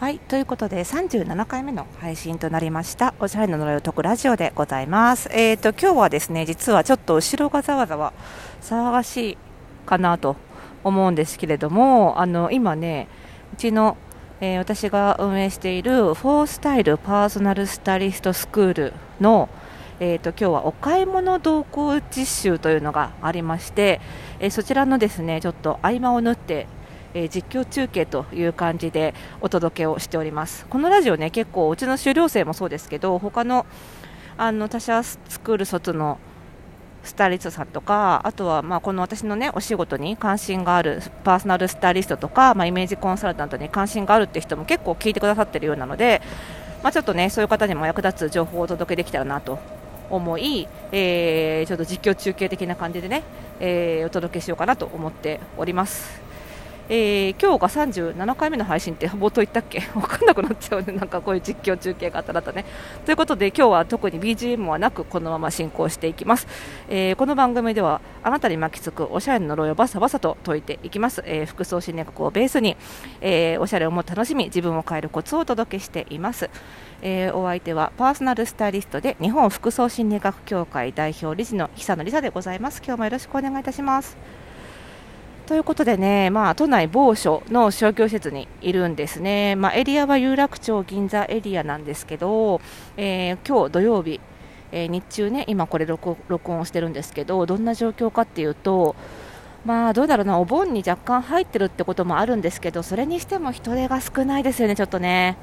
はいということで37回目の配信となりました。おしゃれな呪いを解くラジオでございます。えーと今日はですね実はちょっと後ろがざわざわ騒がしいかなと思うんですけれどもあの今ねうちの、えー、私が運営しているフォースタイルパーソナルスタイリストスクールのえーと、今日はお買い物同行実習というのがありまして、えー、そちらのですねちょっと合間を縫ってえー、実況中継という感じでお届けをしておりますこのラジオね結構うちの修了生もそうですけど他のあの他社スクール卒のスタイリストさんとかあとはまあこの私のねお仕事に関心があるパーソナルスタイリストとか、まあ、イメージコンサルタントに関心があるって人も結構聞いてくださってるようなので、まあ、ちょっとねそういう方にも役立つ情報をお届けできたらなと思い、えー、ちょっと実況中継的な感じでね、えー、お届けしようかなと思っております。えー、今日が37回目の配信って冒頭言ったっけ？分かんなくなっちゃうね、なんかこういう実況中継があったらとね。ということで今日は特に BGM はなくこのまま進行していきます。えー、この番組ではあなたに巻きつくおしゃれな呪いをバサバサと解いていきます。えー、服装心理学をベースに、えおしゃれをも楽しみ自分を変えるコツをお届けしています。えお相手はパーソナルスタイリストで日本服装心理学協会代表理事の久野里沙でございます。今日もよろしくお願いいたします。ということでね、まあ、都内某所の商業施設にいるんですね、まあ、エリアは有楽町銀座エリアなんですけど、えー、今日土曜日、えー、日中ね、今これ録音してるんですけど、どんな状況かっていうと、まあどうだろうな、お盆に若干入ってるってこともあるんですけど、それにしても人手が少ないですよね、ちょっとね、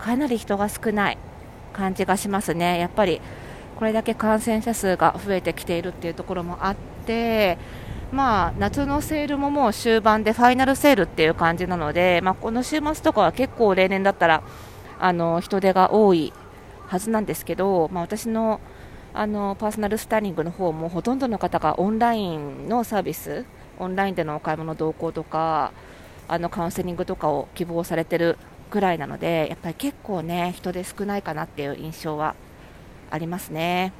かなり人が少ない感じがしますね、やっぱりこれだけ感染者数が増えてきているっていうところもあって、まあ、夏のセールももう終盤でファイナルセールっていう感じなので、まあ、この週末とかは結構例年だったらあの人手が多いはずなんですけど、まあ、私のあのパーソナルスタイリングの方もほとんどの方がオンラインのサービスオンラインでのお買い物同行とかあのカウンセリングとかを希望されてるぐらいなのでやっぱり結構ね人手少ないかなっていう印象はありますね。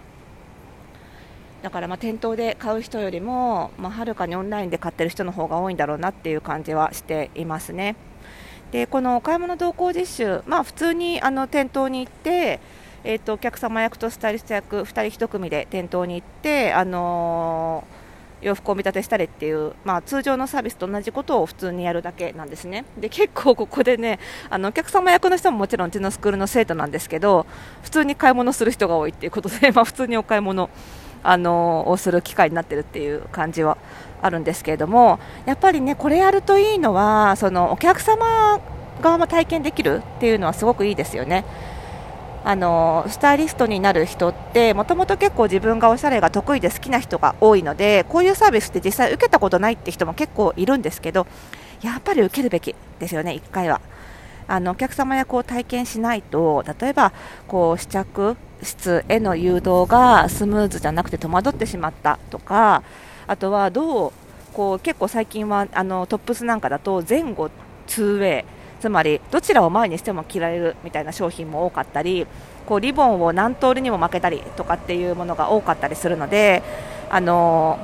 だからまあ店頭で買う人よりも、まあ、はるかにオンラインで買ってる人の方が多いんだろうなっていう感じはしていますね。でこのお買い物同行実習、まあ、普通にあの店頭に行って、えーと、お客様役とスタイリスト役2人1組で店頭に行って、あのー、洋服を見立てしたりっていう、まあ、通常のサービスと同じことを普通にやるだけなんですね。で結構ここでねあのお客様役の人ももちろんうちのスクールの生徒なんですけど普通に買い物する人が多いっていうことで、まあ、普通にお買い物あのをする機会になってるっていう感じはあるんですけれどもやっぱりねこれやるといいのはそのお客様側も体験できるっていうのはすごくいいですよね。あのスタイリストになる人ってもともと結構自分がおしゃれが得意で好きな人が多いのでこういうサービスって実際受けたことないって人も結構いるんですけどやっぱり受けるべきですよね、1回は。あのお客様役を体験しないと例えばこう試着室への誘導がスムーズじゃなくて戸惑ってしまったとかあとはどうこう結構最近はあのトップスなんかだと前後 2way つまりどちらを前にしても着られるみたいな商品も多かったりこうリボンを何通りにも負けたりとかっていうものが多かったりするのであの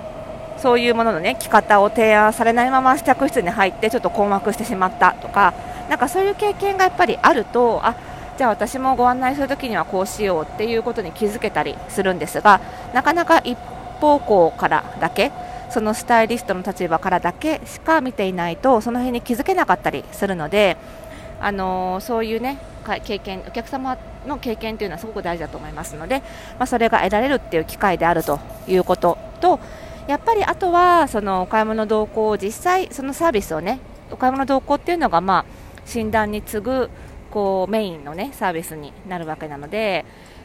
そういうものの、ね、着方を提案されないまま試着室に入ってちょっと困惑してしまったとかなんかそういう経験がやっぱりあるとあじゃあ私もご案内するときにはこうしようっていうことに気づけたりするんですがなかなか一方向からだけそのスタイリストの立場からだけしか見ていないとその辺に気づけなかったりするので、あのー、そういうね経験お客様の経験というのはすごく大事だと思いますので、まあ、それが得られるっていう機会であるということとやっぱりあとはそのお買い物同行を実際そのサービスをねお買い物同行っていうのがまあ診断に次ぐこうメインの、ね、サービスになるわけなので、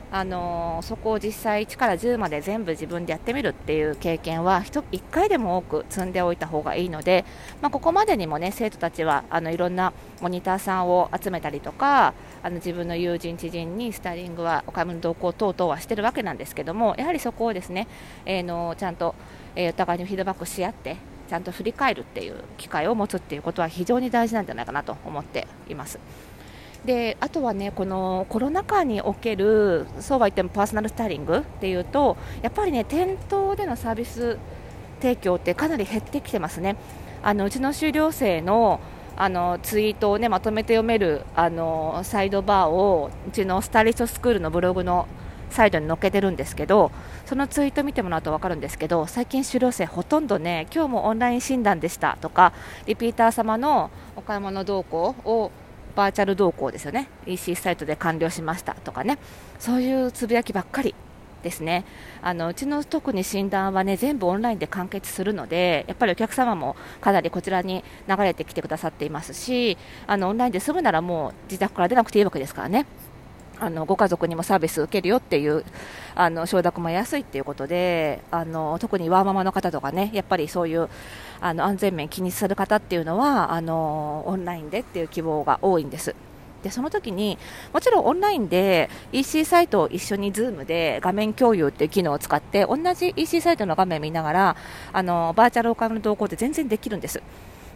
あの、そこを実際1から10まで全部自分でやってみるっていう経験は 1, 1回でも多く積んでおいた方がいいので、まあ、ここまでにも、ね、生徒たちはあのいろんなモニターさんを集めたりとかあの自分の友人、知人にスタイリングはお買い物同行等々はしてるわけなんですけどもやはりそこをですね、えー、のちゃんと、えー、お互いにフィードバックし合ってちゃんと振り返るっていう機会を持つっていうことは非常に大事なんじゃないかなと思っています。であとはねこのコロナ禍におけるそうは言ってもパーソナルスタイリングっていうとやっぱりね店頭でのサービス提供ってかなり減ってきてますね。あのうちの修了生のあのツイートを、ね、まとめて読めるあのサイドバーをうちのスタイリストスクールのブログのサイドに載っけてるんですけどそのツイート見てもらうと分かるんですけど最近、修了生ほとんどね今日もオンライン診断でしたとかリピーター様のお買い物動向をバーチャル動向ですよね。EC サイトで完了しましたとかね。そういうつぶやきばっかりですね。あのうちの特に診断はね全部オンラインで完結するのでやっぱりお客様もかなりこちらに流れてきてくださっていますしあのオンラインで済むならもう自宅から出なくていいわけですからね。あのご家族にもサービス受けるよっていうあの承諾も安いっていうことであの特にワーママの方とかねやっぱりそういうあの安全面気にする方っていうのはあのオンラインでっていう希望が多いんです。でその時にもちろんオンラインで EC サイトを一緒に Zoom で画面共有っていう機能を使って同じ EC サイトの画面見ながらあのバーチャルお買い物動向って全然できるんです。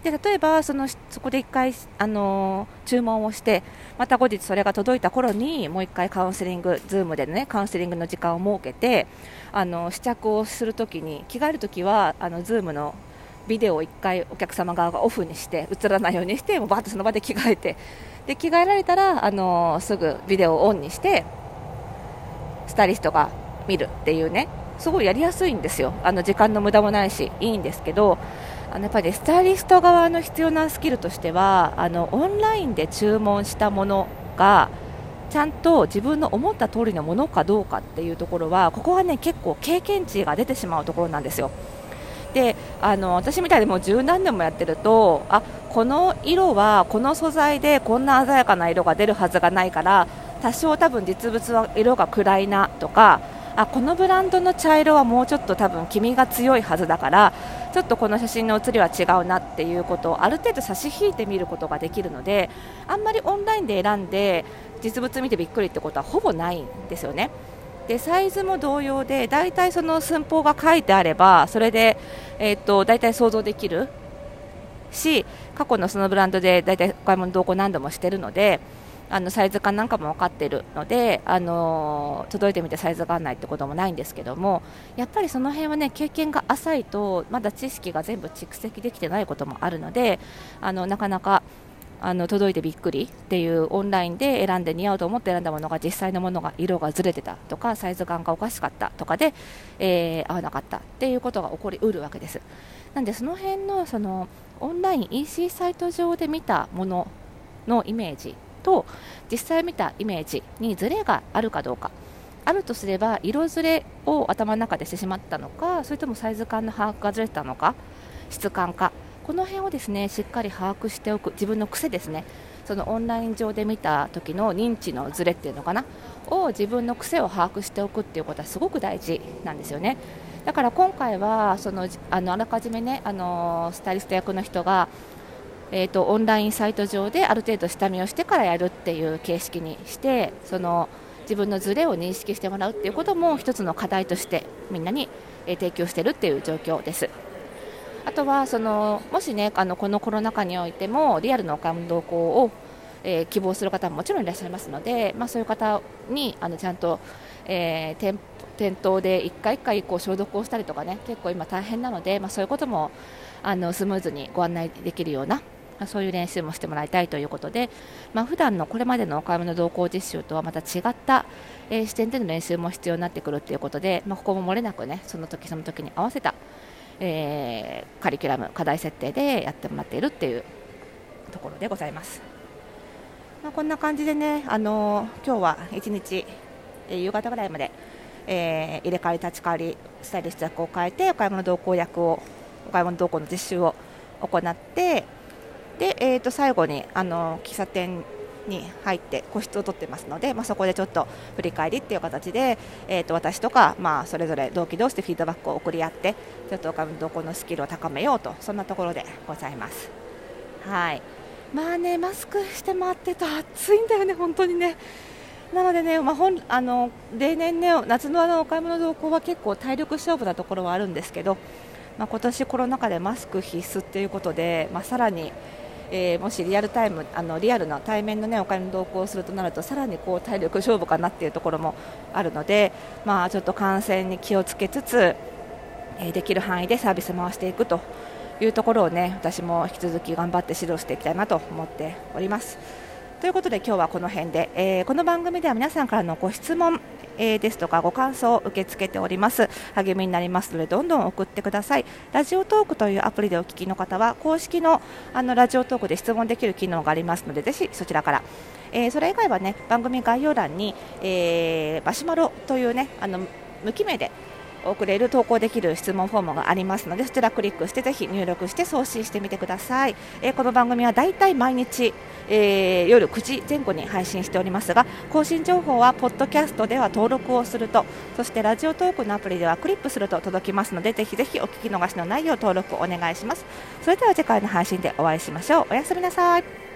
で例えばそのそこで1回あの注文をしてまた後日それが届いた頃にもう1回カウンセリング Zoom でねカウンセリングの時間を設けてあの試着をするときに着替えるときはあの Zoom のビデオを1回お客様側がオフにして映らないようにしてもうバッとその場で着替えてで着替えられたらあのすぐビデオをオンにしてスタイリストが見るっていうねすごいやりやすいんですよ。あの時間の無駄もないしいいんですけどあのやっぱりスタイリスト側の必要なスキルとしてはあのオンラインで注文したものがちゃんと自分の思った通りのものかどうかっていうところはここはね結構経験値が出てしまうところなんですよ。であの私みたいにもう十何年もやってるとあこの色はこの素材でこんな鮮やかな色が出るはずがないから多少多分実物は色が暗いなとかあこのブランドの茶色はもうちょっと多分黄身が強いはずだからちょっとこの写真の写りは違うなっていうことをある程度差し引いてみることができるのであんまりオンラインで選んで実物見てびっくりってことはほぼないんですよね。でサイズも同様で大体その寸法が書いてあればそれで、えーと、大体想像できるし過去のそのブランドで大体お買い物同行何度もしてるのであのサイズ感なんかも分かっているので、あの届いてみてサイズが合わないってこともないんですけどもやっぱりその辺はね経験が浅いとまだ知識が全部蓄積できてないこともあるのであのなかなかあの届いてびっくりっていうオンラインで選んで似合うと思って選んだものが実際のものが色がずれてたとかサイズ感がおかしかったとかで、えー、合わなかったっていうことが起こりうるわけです。なんでその辺のそのオンライン EC サイト上で見たもののイメージと実際見たイメージにズレがあるかどうか。あるとすれば色ずれを頭の中でしてしまったのかそれともサイズ感の把握がずれたのか質感か。この辺をですねしっかり把握しておく自分の癖ですね。そのオンライン上で見た時の認知のズレっていうのかな。を自分の癖を把握しておくっていうことはすごく大事なんですよね。だから今回はそのあのあらかじめねあのスタイリスト役の人がえーと、オンラインサイト上である程度下見をしてからやるっていう形式にしてその自分のズレを認識してもらうっていうことも一つの課題としてみんなに、え、提供しているっていう状況です。あとはそのもしねあのこのコロナ禍においてもリアルのお買い物動向を、えー、希望する方ももちろんいらっしゃいますので、まあ、そういう方にあのちゃんと、えー、店店頭で1回1回こう消毒をしたりとかね結構今大変なので、まあ、そういうこともあのスムーズにご案内できるような、まあ、そういう練習もしてもらいたいということで、まあ、普段のこれまでのお買い物動向実習とはまた違った、えー、視点での練習も必要になってくるということで、まあ、ここも漏れなくねその時その時に合わせたえー、カリキュラム課題設定でやってもらっているっていうところでございます。まあ、こんな感じでね、あのー、今日は1日、えー、夕方ぐらいまで、えー、入れ替わり立ち替わりスタイリスト役を変えてお買い物同行役をお買い物同行の実習を行ってで、えー、と最後にあの喫茶店に入って個室を取ってますので、まあ、そこでちょっと振り返りっていう形で、えー、と私とか、まあ、それぞれ同期同士でフィードバックを送り合ってちょっとどこのスキルを高めようとそんなところでございます。はいまあね、マスクして回ってと暑いんだよね、本当にね。なのでね、まあ、本あの例年ね、夏のあのお買い物動向は結構体力勝負なところはあるんですけど、まあ、今年コロナ禍でマスク必須ということで、まあ、さらにえー、もしリアルタイムあのリアルな対面の、ね、お金の同行をするとなるとさらにこう体力勝負かなっていうところもあるので、まあ、ちょっと感染に気をつけつつ、えー、できる範囲でサービス回していくというところをね私も引き続き頑張って指導していきたいなと思っております。ということで今日はこの辺で、えー、この番組では皆さんからのご質問、えー、ですとかご感想を受け付けております。励みになりますのでどんどん送ってください。ラジオトークというアプリでお聞きの方は公式のあのラジオトークで質問できる機能がありますのでぜひそちらから。えー、それ以外はね番組概要欄に、えー、マシュマロというねあの無記名で送れる投稿できる質問フォームがありますのでそちらクリックしてぜひ入力して送信してみてください、えー、この番組はだいたい毎日、えー、夜9時前後に配信しておりますが更新情報はポッドキャストでは登録をするとそしてラジオトークのアプリではクリップすると届きますのでぜひぜひお聞き逃しのないよう登録お願いします。それでは次回の配信でお会いしましょう。おやすみなさい。